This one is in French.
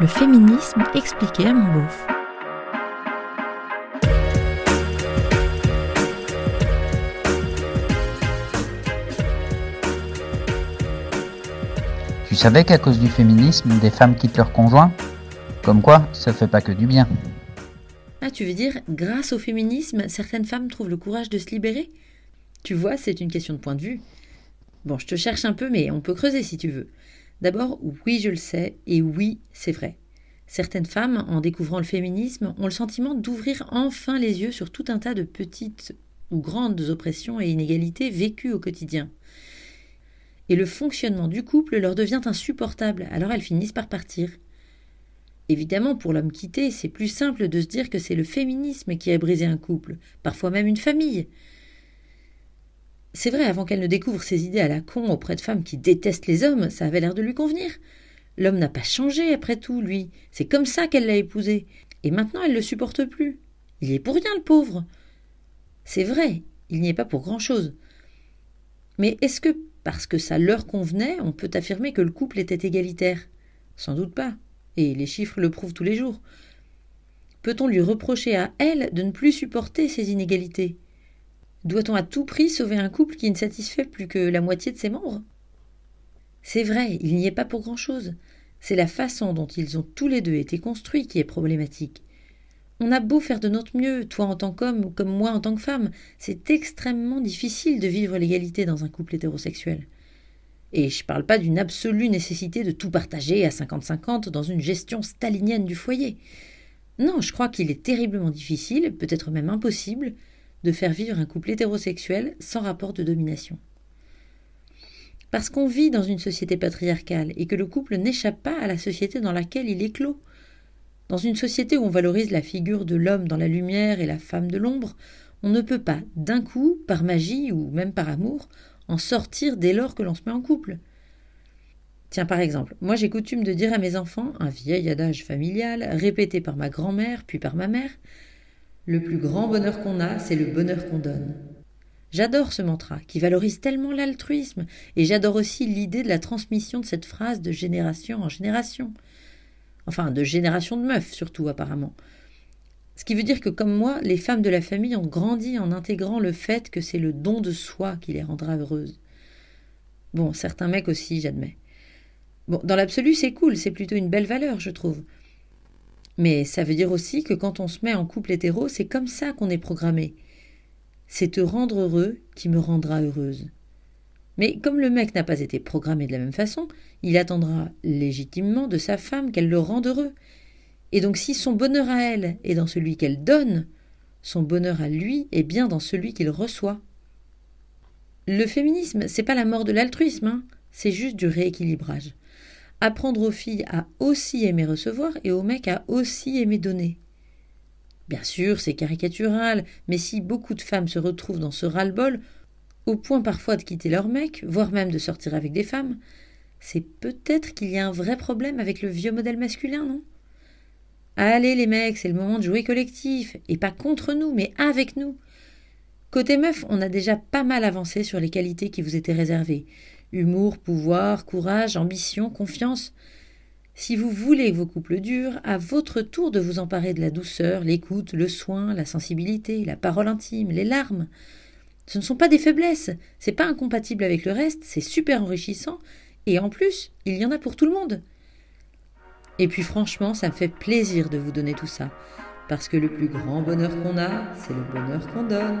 Le féminisme expliqué à mon beauf. Tu savais qu'à cause du féminisme, des femmes quittent leur conjoint? Comme quoi, ça fait pas que du bien. Ah, tu veux dire, grâce au féminisme, certaines femmes trouvent le courage de se libérer? Tu vois, c'est une question de point de vue. Bon, je te cherche un peu, mais on peut creuser si tu veux. D'abord, oui, je le sais, et oui, c'est vrai. Certaines femmes, en découvrant le féminisme, ont le sentiment d'ouvrir enfin les yeux sur tout un tas de petites ou grandes oppressions et inégalités vécues au quotidien. Et le fonctionnement du couple leur devient insupportable, alors elles finissent par partir. Évidemment, pour l'homme quitté, c'est plus simple de se dire que c'est le féminisme qui a brisé un couple, parfois même une famille. C'est vrai, avant qu'elle ne découvre ses idées à la con auprès de femmes qui détestent les hommes, ça avait l'air de lui convenir. L'homme n'a pas changé après tout, lui. C'est comme ça qu'elle l'a épousé. Et maintenant elle ne le supporte plus. Il y est pour rien, le pauvre. C'est vrai, il n'y est pas pour grand-chose. Mais est-ce que, parce que ça leur convenait, on peut affirmer que le couple était égalitaire? Sans doute pas. Et les chiffres le prouvent tous les jours. Peut-on lui reprocher à elle de ne plus supporter ces inégalités? Doit-on à tout prix sauver un couple qui ne satisfait plus que la moitié de ses membres? C'est vrai, il n'y est pas pour grand-chose. C'est la façon dont ils ont tous les deux été construits qui est problématique. On a beau faire de notre mieux, toi en tant qu'homme comme moi en tant que femme, c'est extrêmement difficile de vivre l'égalité dans un couple hétérosexuel. Et je ne parle pas d'une absolue nécessité de tout partager à 50-50 dans une gestion stalinienne du foyer. Non, je crois qu'il est terriblement difficile, peut-être même impossible, de faire vivre un couple hétérosexuel sans rapport de domination. Parce qu'on vit dans une société patriarcale et que le couple n'échappe pas à la société dans laquelle il est clos. Dans une société où on valorise la figure de l'homme dans la lumière et la femme de l'ombre, on ne peut pas, d'un coup, par magie ou même par amour, en sortir dès lors que l'on se met en couple. Tiens, par exemple, moi j'ai coutume de dire à mes enfants un vieil adage familial, répété par ma grand-mère puis par ma mère, le plus grand bonheur qu'on a, c'est le bonheur qu'on donne. J'adore ce mantra qui valorise tellement l'altruisme et j'adore aussi l'idée de la transmission de cette phrase de génération en génération. Enfin, de génération de meufs surtout apparemment. Ce qui veut dire que comme moi, les femmes de la famille ont grandi en intégrant le fait que c'est le don de soi qui les rendra heureuses. Bon, certains mecs aussi, j'admets. Bon, dans l'absolu, c'est cool, c'est plutôt une belle valeur, je trouve. Mais ça veut dire aussi que quand on se met en couple hétéro, c'est comme ça qu'on est programmé. C'est te rendre heureux qui me rendra heureuse. Mais comme le mec n'a pas été programmé de la même façon, il attendra légitimement de sa femme qu'elle le rende heureux. Et donc si son bonheur à elle est dans celui qu'elle donne, son bonheur à lui est bien dans celui qu'il reçoit. Le féminisme, c'est pas la mort de l'altruisme, hein c'est juste du rééquilibrage apprendre aux filles à aussi aimer recevoir et aux mecs à aussi aimer donner. Bien sûr, c'est caricatural, mais si beaucoup de femmes se retrouvent dans ce ras-le-bol, au point parfois de quitter leur mec, voire même de sortir avec des femmes, c'est peut-être qu'il y a un vrai problème avec le vieux modèle masculin, non? Allez les mecs, c'est le moment de jouer collectif, et pas contre nous, mais avec nous. Côté meuf, on a déjà pas mal avancé sur les qualités qui vous étaient réservées. Humour, pouvoir, courage, ambition, confiance. Si vous voulez que vos couples durent, à votre tour de vous emparer de la douceur, l'écoute, le soin, la sensibilité, la parole intime, les larmes. Ce ne sont pas des faiblesses, c'est pas incompatible avec le reste, c'est super enrichissant, et en plus, il y en a pour tout le monde. Et puis franchement, ça me fait plaisir de vous donner tout ça, parce que le plus grand bonheur qu'on a, c'est le bonheur qu'on donne.